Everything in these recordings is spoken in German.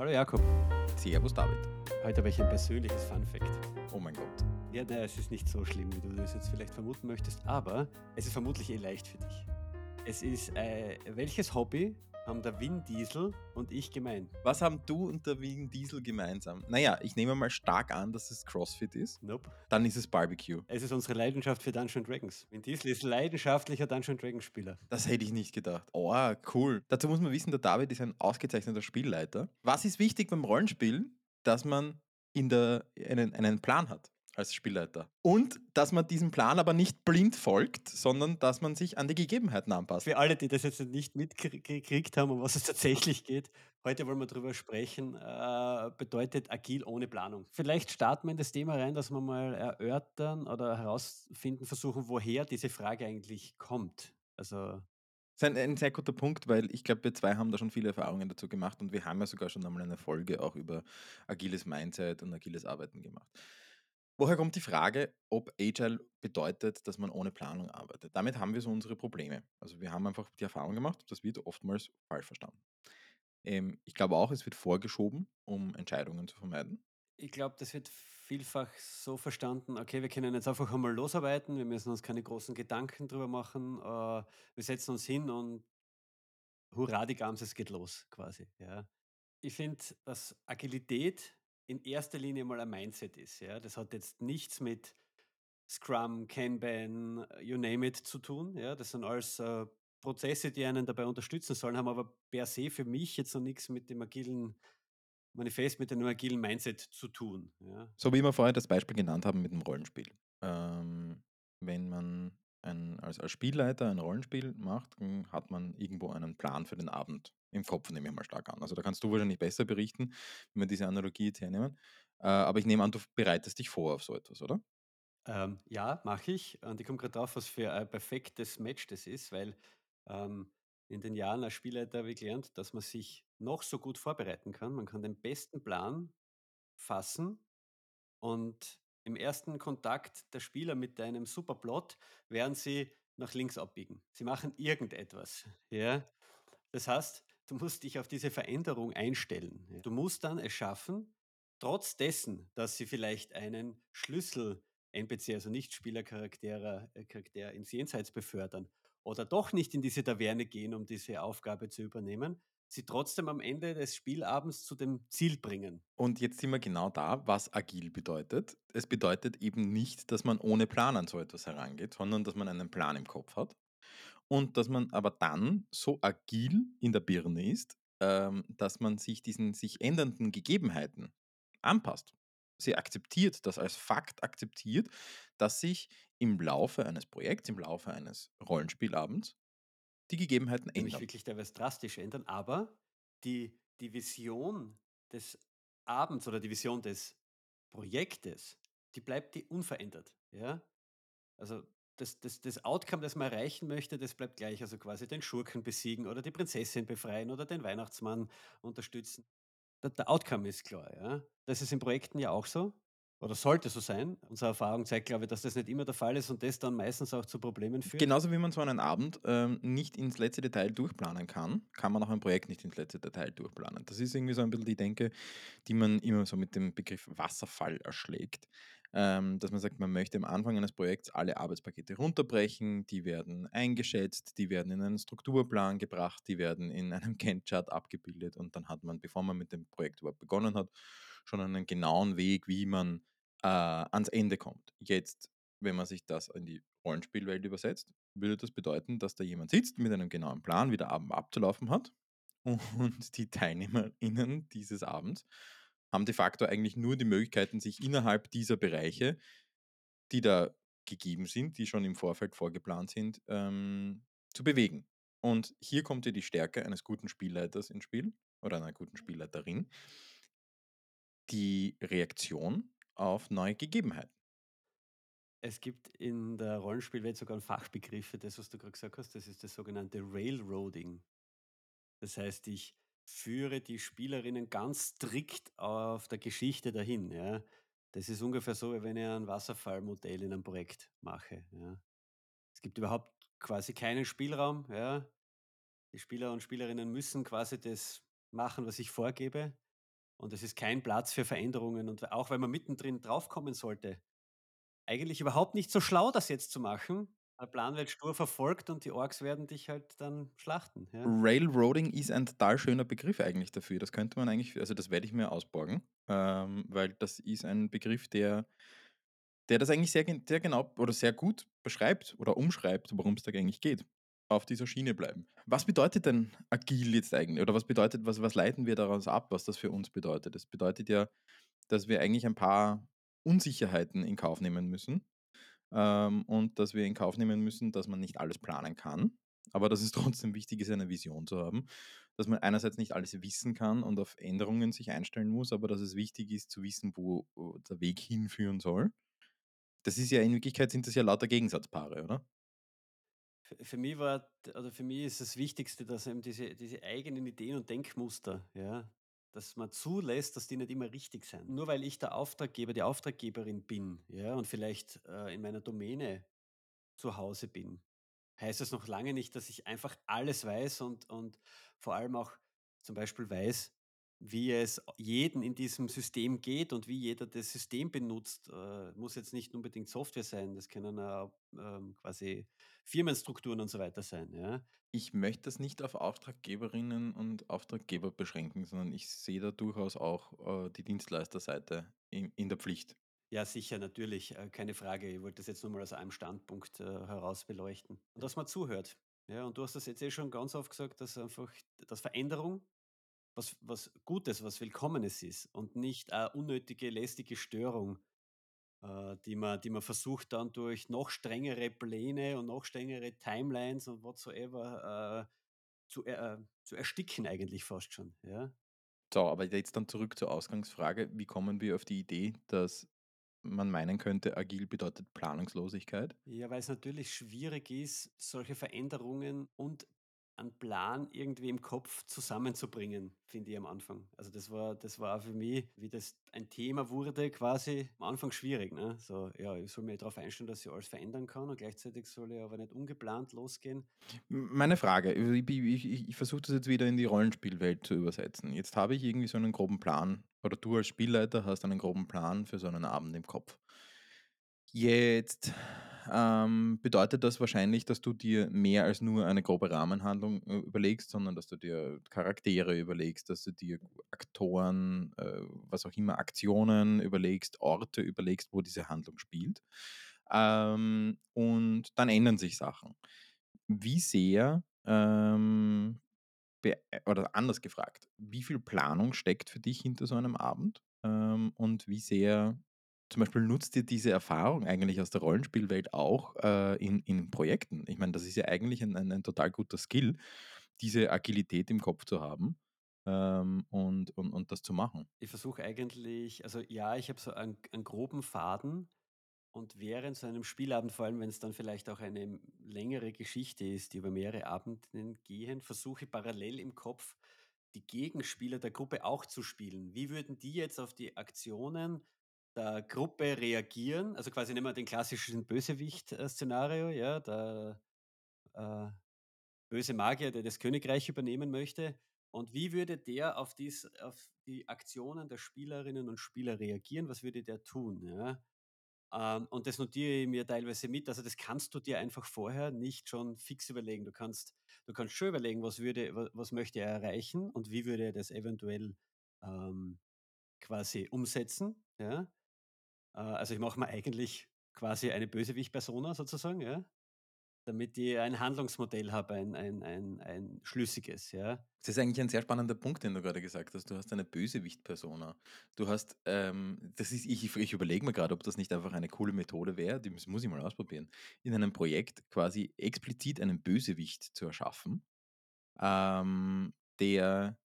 Hallo Jakob. Servus David. Heute habe ich ein persönliches Fun Fact. Oh mein Gott. Ja, naja, es ist nicht so schlimm, wie du das jetzt vielleicht vermuten möchtest, aber es ist vermutlich eh leicht für dich. Es ist, äh, welches Hobby haben der Vin Diesel und ich gemein? Was haben du und der Wien Diesel gemeinsam? Naja, ich nehme mal stark an, dass es CrossFit ist. Nope. Dann ist es Barbecue. Es ist unsere Leidenschaft für Dungeons Dragons. Vin Diesel ist leidenschaftlicher Dungeons Dragons Spieler. Das hätte ich nicht gedacht. Oh, cool. Dazu muss man wissen, der David ist ein ausgezeichneter Spielleiter. Was ist wichtig beim Rollenspielen? Dass man in der, einen, einen Plan hat als Spielleiter. Und dass man diesem Plan aber nicht blind folgt, sondern dass man sich an die Gegebenheiten anpasst. Für alle, die das jetzt nicht mitgekriegt haben, um was es tatsächlich geht, heute wollen wir darüber sprechen, äh, bedeutet agil ohne Planung. Vielleicht starten wir in das Thema rein, dass wir mal erörtern oder herausfinden versuchen, woher diese Frage eigentlich kommt. Also Das ist ein, ein sehr guter Punkt, weil ich glaube, wir zwei haben da schon viele Erfahrungen dazu gemacht und wir haben ja sogar schon einmal eine Folge auch über agiles Mindset und agiles Arbeiten gemacht. Woher kommt die Frage, ob Agile bedeutet, dass man ohne Planung arbeitet? Damit haben wir so unsere Probleme. Also wir haben einfach die Erfahrung gemacht, das wird oftmals falsch verstanden. Ähm, ich glaube auch, es wird vorgeschoben, um Entscheidungen zu vermeiden. Ich glaube, das wird vielfach so verstanden, okay, wir können jetzt einfach einmal losarbeiten, wir müssen uns keine großen Gedanken drüber machen, äh, wir setzen uns hin und hurra, die Gams, es geht los, quasi. Ja. Ich finde, dass Agilität in erster Linie mal ein Mindset ist. Ja. Das hat jetzt nichts mit Scrum, Kanban, you name it zu tun. Ja. Das sind alles äh, Prozesse, die einen dabei unterstützen sollen, haben aber per se für mich jetzt noch nichts mit dem agilen Manifest, mit dem agilen Mindset zu tun. Ja. So wie wir vorher das Beispiel genannt haben mit dem Rollenspiel. Ähm, wenn man ein, als, als Spielleiter ein Rollenspiel macht, dann hat man irgendwo einen Plan für den Abend im Kopf, nehme ich mal stark an. Also da kannst du wahrscheinlich besser berichten, wenn wir diese Analogie jetzt hernehmen. Äh, aber ich nehme an, du bereitest dich vor auf so etwas, oder? Ähm, ja, mache ich. Und ich komme gerade drauf, was für ein perfektes Match das ist, weil ähm, in den Jahren als Spielleiter habe ich gelernt, dass man sich noch so gut vorbereiten kann. Man kann den besten Plan fassen und im ersten Kontakt der Spieler mit einem Superplot werden sie nach links abbiegen. Sie machen irgendetwas. Ja? Das heißt, du musst dich auf diese Veränderung einstellen. ja. Du musst dann es schaffen, trotz dessen, dass sie vielleicht einen Schlüssel-NPC, also Nicht-Spielercharakter äh, Charakter ins Jenseits befördern oder doch nicht in diese Taverne gehen, um diese Aufgabe zu übernehmen, sie trotzdem am Ende des Spielabends zu dem Ziel bringen. Und jetzt sind wir genau da, was agil bedeutet. Es bedeutet eben nicht, dass man ohne Plan an so etwas herangeht, sondern dass man einen Plan im Kopf hat und dass man aber dann so agil in der Birne ist, ähm, dass man sich diesen sich ändernden Gegebenheiten anpasst. Sie akzeptiert, das als Fakt akzeptiert, dass sich im Laufe eines Projekts, im Laufe eines Rollenspielabends die Gegebenheiten Ja, nicht ändern. wirklich teilweise drastisch ändern, aber die, die Vision des Abends oder die Vision des Projektes, die bleibt die unverändert. Ja? Also das, das, das Outcome, das man erreichen möchte, das bleibt gleich. Also quasi den Schurken besiegen oder die Prinzessin befreien oder den Weihnachtsmann unterstützen. Der, der Outcome ist klar. Ja? Das ist in Projekten ja auch so. Oder sollte so sein. Unsere Erfahrung zeigt, glaube ich, dass das nicht immer der Fall ist und das dann meistens auch zu Problemen führt. Genauso wie man so einen Abend ähm, nicht ins letzte Detail durchplanen kann, kann man auch ein Projekt nicht ins letzte Detail durchplanen. Das ist irgendwie so ein bisschen die Denke, die man immer so mit dem Begriff Wasserfall erschlägt. Ähm, dass man sagt, man möchte am Anfang eines Projekts alle Arbeitspakete runterbrechen, die werden eingeschätzt, die werden in einen Strukturplan gebracht, die werden in einem Gantt-Chart abgebildet und dann hat man, bevor man mit dem Projekt überhaupt begonnen hat, schon einen genauen Weg, wie man äh, ans Ende kommt. Jetzt, wenn man sich das in die Rollenspielwelt übersetzt, würde das bedeuten, dass da jemand sitzt mit einem genauen Plan, wie der Abend abzulaufen hat. Und die TeilnehmerInnen dieses Abends haben de facto eigentlich nur die Möglichkeiten, sich innerhalb dieser Bereiche, die da gegeben sind, die schon im Vorfeld vorgeplant sind, ähm, zu bewegen. Und hier kommt ja die Stärke eines guten Spielleiters ins Spiel oder einer guten Spielleiterin, die Reaktion auf neue Gegebenheiten. Es gibt in der Rollenspielwelt sogar einen Fachbegriff für das, was du gerade gesagt hast. Das ist das sogenannte Railroading. Das heißt, ich führe die Spielerinnen ganz strikt auf der Geschichte dahin. Ja. Das ist ungefähr so, wie wenn ich ein Wasserfallmodell in einem Projekt mache. Ja. Es gibt überhaupt quasi keinen Spielraum. Ja. Die Spieler und Spielerinnen müssen quasi das machen, was ich vorgebe. Und es ist kein Platz für Veränderungen. Und auch wenn man mittendrin draufkommen sollte, eigentlich überhaupt nicht so schlau, das jetzt zu machen. Der Plan wird stur verfolgt und die Orks werden dich halt dann schlachten, ja. Railroading ist ein total schöner Begriff eigentlich dafür. Das könnte man eigentlich also, das werde ich mir ausborgen, ähm, weil das ist ein Begriff, der der das eigentlich sehr sehr genau oder sehr gut beschreibt oder umschreibt, worum es da eigentlich geht. Auf dieser Schiene bleiben. Was bedeutet denn agil jetzt eigentlich oder was bedeutet was was leiten wir daraus ab, was das für uns bedeutet? Das bedeutet ja, dass wir eigentlich ein paar Unsicherheiten in Kauf nehmen müssen, ähm, und dass wir in Kauf nehmen müssen, dass man nicht alles planen kann, aber dass es trotzdem wichtig ist, eine Vision zu haben. Dass man einerseits nicht alles wissen kann und auf Änderungen sich einstellen muss, aber dass es wichtig ist zu wissen, wo der Weg hinführen soll. Das ist ja in Wirklichkeit sind das ja lauter Gegensatzpaare, oder? Für für mich war oder für mich ist das Wichtigste, dass eben diese diese eigenen Ideen und Denkmuster, ja, dass man zulässt, dass die nicht immer richtig sind. Nur weil ich der Auftraggeber, die Auftraggeberin bin, ja, und vielleicht, äh, in meiner Domäne zu Hause bin, heißt das noch lange nicht, dass ich einfach alles weiß und und vor allem auch zum Beispiel weiß, wie es jeden in diesem System geht und wie jeder das System benutzt. Äh, muss jetzt nicht unbedingt Software sein, das können ähm, quasi Firmenstrukturen und so weiter sein, ja. Ich möchte das nicht auf Auftraggeberinnen und Auftraggeber beschränken, sondern ich sehe da durchaus auch, äh, die Dienstleisterseite in in der Pflicht. Ja, sicher, natürlich, äh, keine Frage. Ich wollte das jetzt nur mal aus einem Standpunkt, äh, heraus beleuchten. Und dass man zuhört. Ja, und du hast das jetzt eh schon ganz oft gesagt, dass einfach dass Veränderung was was Gutes, was Willkommenes ist und nicht eine unnötige, lästige Störung, die man die man versucht dann durch noch strengere Pläne und noch strengere Timelines und whatsoever, äh, zu äh, zu ersticken eigentlich fast schon, ja? So, aber jetzt dann zurück zur Ausgangsfrage. Wie kommen wir auf die Idee, dass man meinen könnte, agil bedeutet Planungslosigkeit? Ja, weil es natürlich schwierig ist, solche Veränderungen und einen Plan irgendwie im Kopf zusammenzubringen, finde ich am Anfang. Also, das war das war für mich, wie das ein Thema wurde quasi, am Anfang schwierig, ne? So, ja, ich soll mich darauf einstellen, dass ich alles verändern kann und gleichzeitig soll ich aber nicht ungeplant losgehen. Meine Frage, ich ich ich ich versuche das jetzt wieder in die Rollenspielwelt zu übersetzen. Jetzt habe ich irgendwie so einen groben Plan oder du als Spielleiter hast einen groben Plan für so einen Abend im Kopf. Jetzt, ähm, bedeutet das wahrscheinlich, dass du dir mehr als nur eine grobe Rahmenhandlung, äh, überlegst, sondern dass du dir Charaktere überlegst, dass du dir Aktoren, äh, was auch immer, Aktionen überlegst, Orte überlegst, wo diese Handlung spielt. Ähm, und dann ändern sich Sachen. Wie sehr, ähm, oder anders gefragt, wie viel Planung steckt für dich hinter so einem Abend? Ähm, und wie sehr zum Beispiel nutzt ihr diese Erfahrung eigentlich aus der Rollenspielwelt auch, äh, in in Projekten? Ich meine, das ist ja eigentlich ein ein ein total guter Skill, diese Agilität im Kopf zu haben, ähm, und und und das zu machen. Ich versuche eigentlich also, ja, ich habe so einen einen groben Faden und während so einem Spielabend, vor allem wenn es dann vielleicht auch eine längere Geschichte ist, die über mehrere Abenden gehen, versuche ich parallel im Kopf die Gegenspieler der Gruppe auch zu spielen. Wie würden die jetzt auf die Aktionen der Gruppe reagieren? Also, quasi nehmen wir den klassischen Bösewicht äh, Szenario, ja, der, äh, böse Magier, der das Königreich übernehmen möchte. Und wie würde der auf dies auf die Aktionen der Spielerinnen und Spieler reagieren? Was würde der tun, ja? Ähm, und das notiere ich mir teilweise mit. Also, das kannst du dir einfach vorher nicht schon fix überlegen. Du kannst du kannst schon überlegen, was würde wa was möchte er erreichen und wie würde er das eventuell, ähm, quasi umsetzen, ja? Äh, also, ich mache mir eigentlich quasi eine Bösewicht-Persona sozusagen, ja, damit ich ein Handlungsmodell habe, ein ein ein ein schlüssiges, ja. Das ist eigentlich ein sehr spannender Punkt, den du gerade gesagt hast. Du hast eine Bösewicht-Persona. Du hast, ähm das ist ich ich überlege mir gerade, ob das nicht einfach eine coole Methode wäre, die muss ich mal ausprobieren, in einem Projekt quasi explizit einen Bösewicht zu erschaffen, ähm, der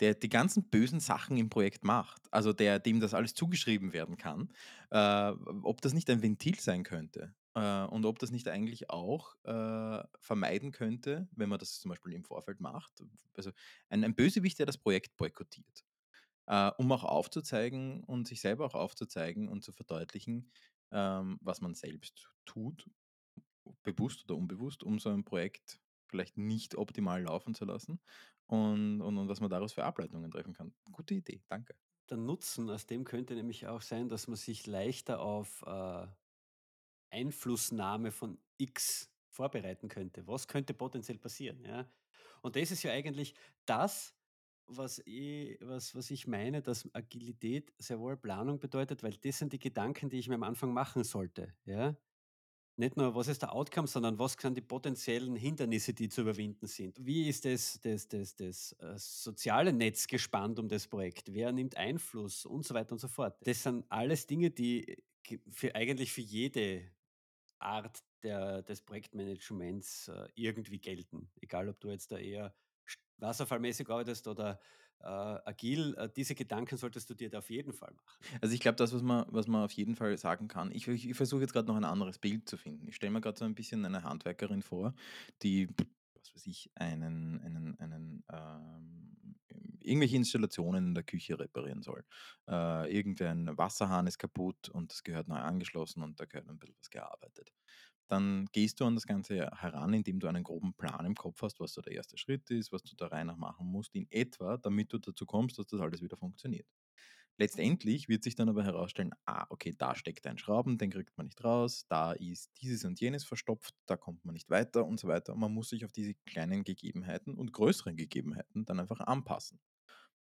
der die ganzen bösen Sachen im Projekt macht, also der dem das alles zugeschrieben werden kann, äh, ob das nicht ein Ventil sein könnte, äh, und ob das nicht eigentlich auch, äh, vermeiden könnte, wenn man das zum Beispiel im Vorfeld macht. Also, ein ein Bösewicht, der das Projekt boykottiert, äh, um auch aufzuzeigen und sich selber auch aufzuzeigen und zu verdeutlichen, ähm, was man selbst tut, bewusst oder unbewusst, um so ein Projekt vielleicht nicht optimal laufen zu lassen und und und was man daraus für Ableitungen treffen kann. Gute Idee, danke. Der Nutzen aus dem könnte nämlich auch sein, dass man sich leichter auf, äh, Einflussnahme von X vorbereiten könnte. Was könnte potenziell passieren, ja? Und das ist ja eigentlich das, was i was was ich meine, dass Agilität sehr wohl Planung bedeutet, weil das sind die Gedanken, die ich mir am Anfang machen sollte, ja? Nicht nur, was ist der Outcome, sondern was sind die potenziellen Hindernisse, die zu überwinden sind? Wie ist das das das das, äh, soziale Netz gespannt um das Projekt? Wer nimmt Einfluss und so weiter und so fort. Das sind alles Dinge, die ge für eigentlich für jede Art der des Projektmanagements, äh, irgendwie gelten. Egal, ob du jetzt da eher wasserfallmäßig arbeitest oder, äh, agil, äh, diese Gedanken solltest du dir da auf jeden Fall machen. Also, ich glaube, das, was man was man auf jeden Fall sagen kann ich ich ich versuche jetzt gerade noch ein anderes Bild zu finden. Ich stelle mir gerade so ein bisschen eine Handwerkerin vor, die, was weiß ich, einen einen einen, ähm irgendwelche Installationen in der Küche reparieren soll. Äh, irgendein Wasserhahn ist kaputt und das gehört neu angeschlossen und da gehört ein bisschen was gearbeitet. Dann gehst du an das Ganze heran, indem du einen groben Plan im Kopf hast, was so der erste Schritt ist, was du Reihe nach machen musst in etwa, damit du dazu kommst, dass das alles wieder funktioniert. Letztendlich wird sich dann aber herausstellen, ah, okay, da steckt ein Schrauben, den kriegt man nicht raus, da ist dieses und jenes verstopft, da kommt man nicht weiter und so weiter. Und man muss sich auf diese kleinen Gegebenheiten und größeren Gegebenheiten dann einfach anpassen.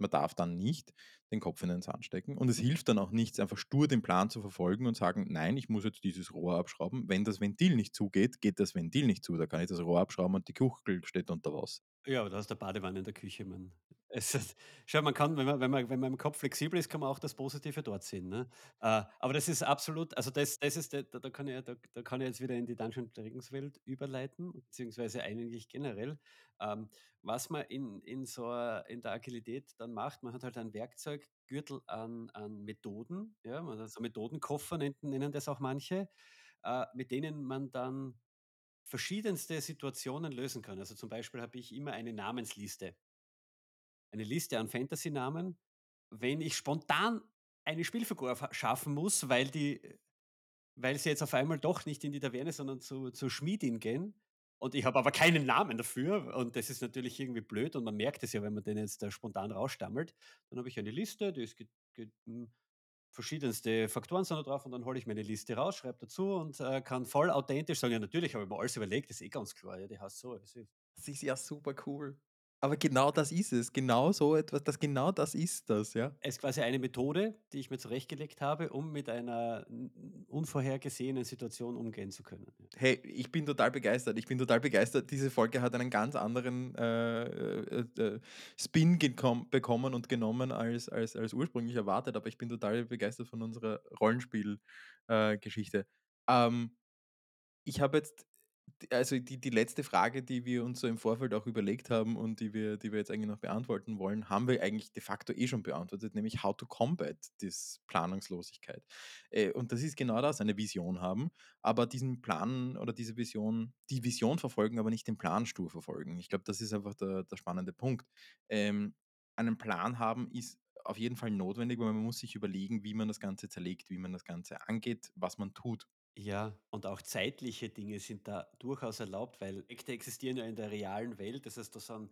Man darf dann nicht den Kopf in den Sand stecken und es hilft dann auch nichts, einfach stur den Plan zu verfolgen und sagen: „Nein, ich muss jetzt dieses Rohr abschrauben.“ Wenn das Ventil nicht zugeht, geht das Ventil nicht zu. Da kann ich das Rohr abschrauben und die Kugel steht unter Wasser. Ja, oder aus der Badewanne in der Küche, man es schau, man kann, wenn man wenn man wenn man im Kopf flexibel ist, kann man auch das Positive dort sehen, ne? Äh, aber das ist absolut also das das ist da da kann ich da da kann ich jetzt wieder in die Dungeons& Dragons Welt überleiten, beziehungsweise eigentlich generell. Ähm, was man in in so in der Agilität dann macht, man hat halt einen Werkzeuggürtel an an Methoden, ja? Man hat so Methodenkoffer nennen das auch manche, äh, mit denen man dann verschiedenste Situationen lösen kann. Also, zum Beispiel habe ich immer eine Namensliste. Eine Liste an Fantasy-Namen. Wenn ich spontan eine Spielfigur schaffen muss, weil die weil sie jetzt auf einmal doch nicht in die Taverne, sondern zu zur Schmiedin gehen und ich habe aber keinen Namen dafür und das ist natürlich irgendwie blöd und man merkt es ja, wenn man den jetzt da spontan rausstammelt. Dann habe ich eine Liste, die ist hm, verschiedenste Faktoren sind da drauf und dann hole ich mir eine Liste raus, schreibe dazu und, äh, kann voll authentisch sagen: „Ja, natürlich habe ich mir alles überlegt, ist eh ganz klar, ja, die heißt so.“ Das Das ist ja super cool. Aber genau das ist es. Genau so etwas das genau das ist das, ja. Es ist quasi eine Methode, die ich mir zurechtgelegt habe, um mit einer unvorhergesehenen Situation umgehen zu können. Hey, ich bin total begeistert. Ich bin total begeistert. Diese Folge hat einen ganz anderen, äh, äh, äh, Spin bekommen und genommen als als als ursprünglich erwartet, aber ich bin total begeistert von unserer Rollenspiel äh. Ähm, ich habe jetzt also die die letzte Frage, die wir uns so im Vorfeld auch überlegt haben und die wir die wir jetzt eigentlich noch beantworten wollen, haben wir eigentlich de facto eh schon beantwortet, nämlich how to combat this Planungslosigkeit. Äh, und das ist genau das, eine Vision haben, aber diesen Plan oder diese Vision die Vision verfolgen, aber nicht den Plan stur verfolgen. Ich glaube, das ist einfach der der spannende Punkt. Ähm, einen Plan haben ist auf jeden Fall notwendig, weil man muss sich überlegen, wie man das Ganze zerlegt, wie man das Ganze angeht, was man tut. Ja, und auch zeitliche Dinge sind da durchaus erlaubt, weil Projekte existieren ja in der realen Welt. Das heißt, da sind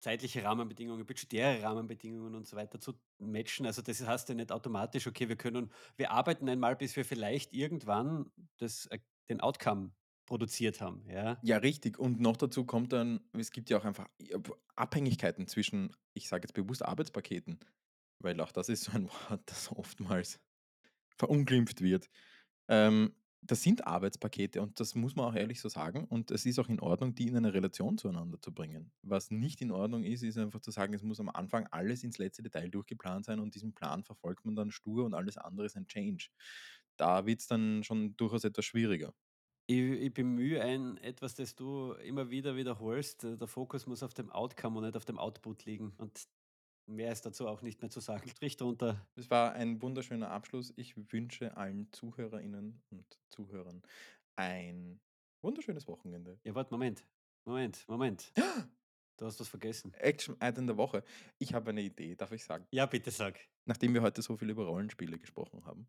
zeitliche Rahmenbedingungen, budgetäre Rahmenbedingungen und so weiter zu matchen. Also, das heißt ja nicht automatisch: „Okay, wir können wir arbeiten einmal, bis wir vielleicht irgendwann das äh, den Outcome produziert haben“, ja? Ja, richtig. Und noch dazu kommt dann es gibt ja auch einfach w Abhängigkeiten zwischen, ich sage jetzt bewusst Arbeitspaketen, weil auch das ist so ein Wort, das oftmals verunglimpft wird. Ähm, das sind Arbeitspakete und das muss man auch ehrlich so sagen und es ist auch in Ordnung, die in eine Relation zueinander zu bringen. Was nicht in Ordnung ist, ist einfach zu sagen, es muss am Anfang alles ins letzte Detail durchgeplant sein und diesen Plan verfolgt man dann stur und alles andere ist ein Change. Da wird's dann schon durchaus etwas schwieriger. Ich ich bemühe ein etwas, das du immer wieder wiederholst. Äh, der Fokus muss auf dem Outcome und nicht auf dem Output liegen und mehr ist dazu auch nicht mehr zu sagen. Strich drunter. Es war ein wunderschöner Abschluss. Ich wünsche allen ZuhörerInnen und Zuhörern ein wunderschönes Wochenende. Ja, warte, Moment. Moment, Moment. Du hast was vergessen. Action-Item der Woche. Ich habe eine Idee, darf ich sagen? Ja, bitte sag. Nachdem wir heute so viel über Rollenspiele gesprochen haben,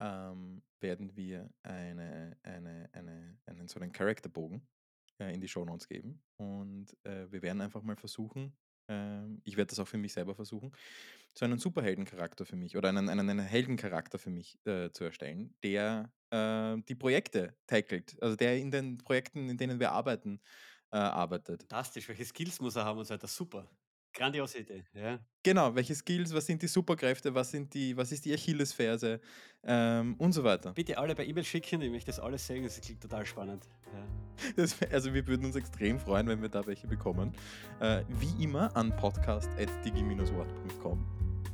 ähm, werden wir eine eine eine einen so einen Charakterbogen äh, in die Shownotes geben. Und äh, wir werden einfach mal versuchen, ähm, ich werde das auch für mich selber versuchen, so einen Superheldencharakter für mich oder einen, einen, einen Heldencharakter für mich äh, zu erstellen, der äh, die Projekte tackelt, also der in den Projekten, in denen wir arbeiten, äh, arbeitet. Fantastisch. Welche Skills muss er haben und so weiter? Super. Grandiose Idee, ja. Genau, welche Skills, was sind die Superkräfte, was, sind die, was ist die Achillesferse ähm, und so weiter. Bitte alle per E-Mail schicken, ich möchte das alles sehen, das klingt total spannend. Ja. Das, also wir würden uns extrem freuen, wenn wir da welche bekommen. Äh, wie immer an podcast.digi-wort.com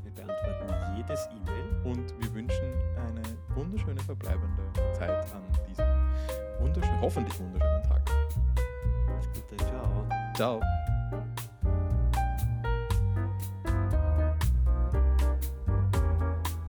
Wir beantworten jedes E-Mail. und wir wünschen eine wunderschöne verbleibende Zeit an diesem wunderschönen, hoffentlich wunderschönen Tag. Gute, ciao. Ciao.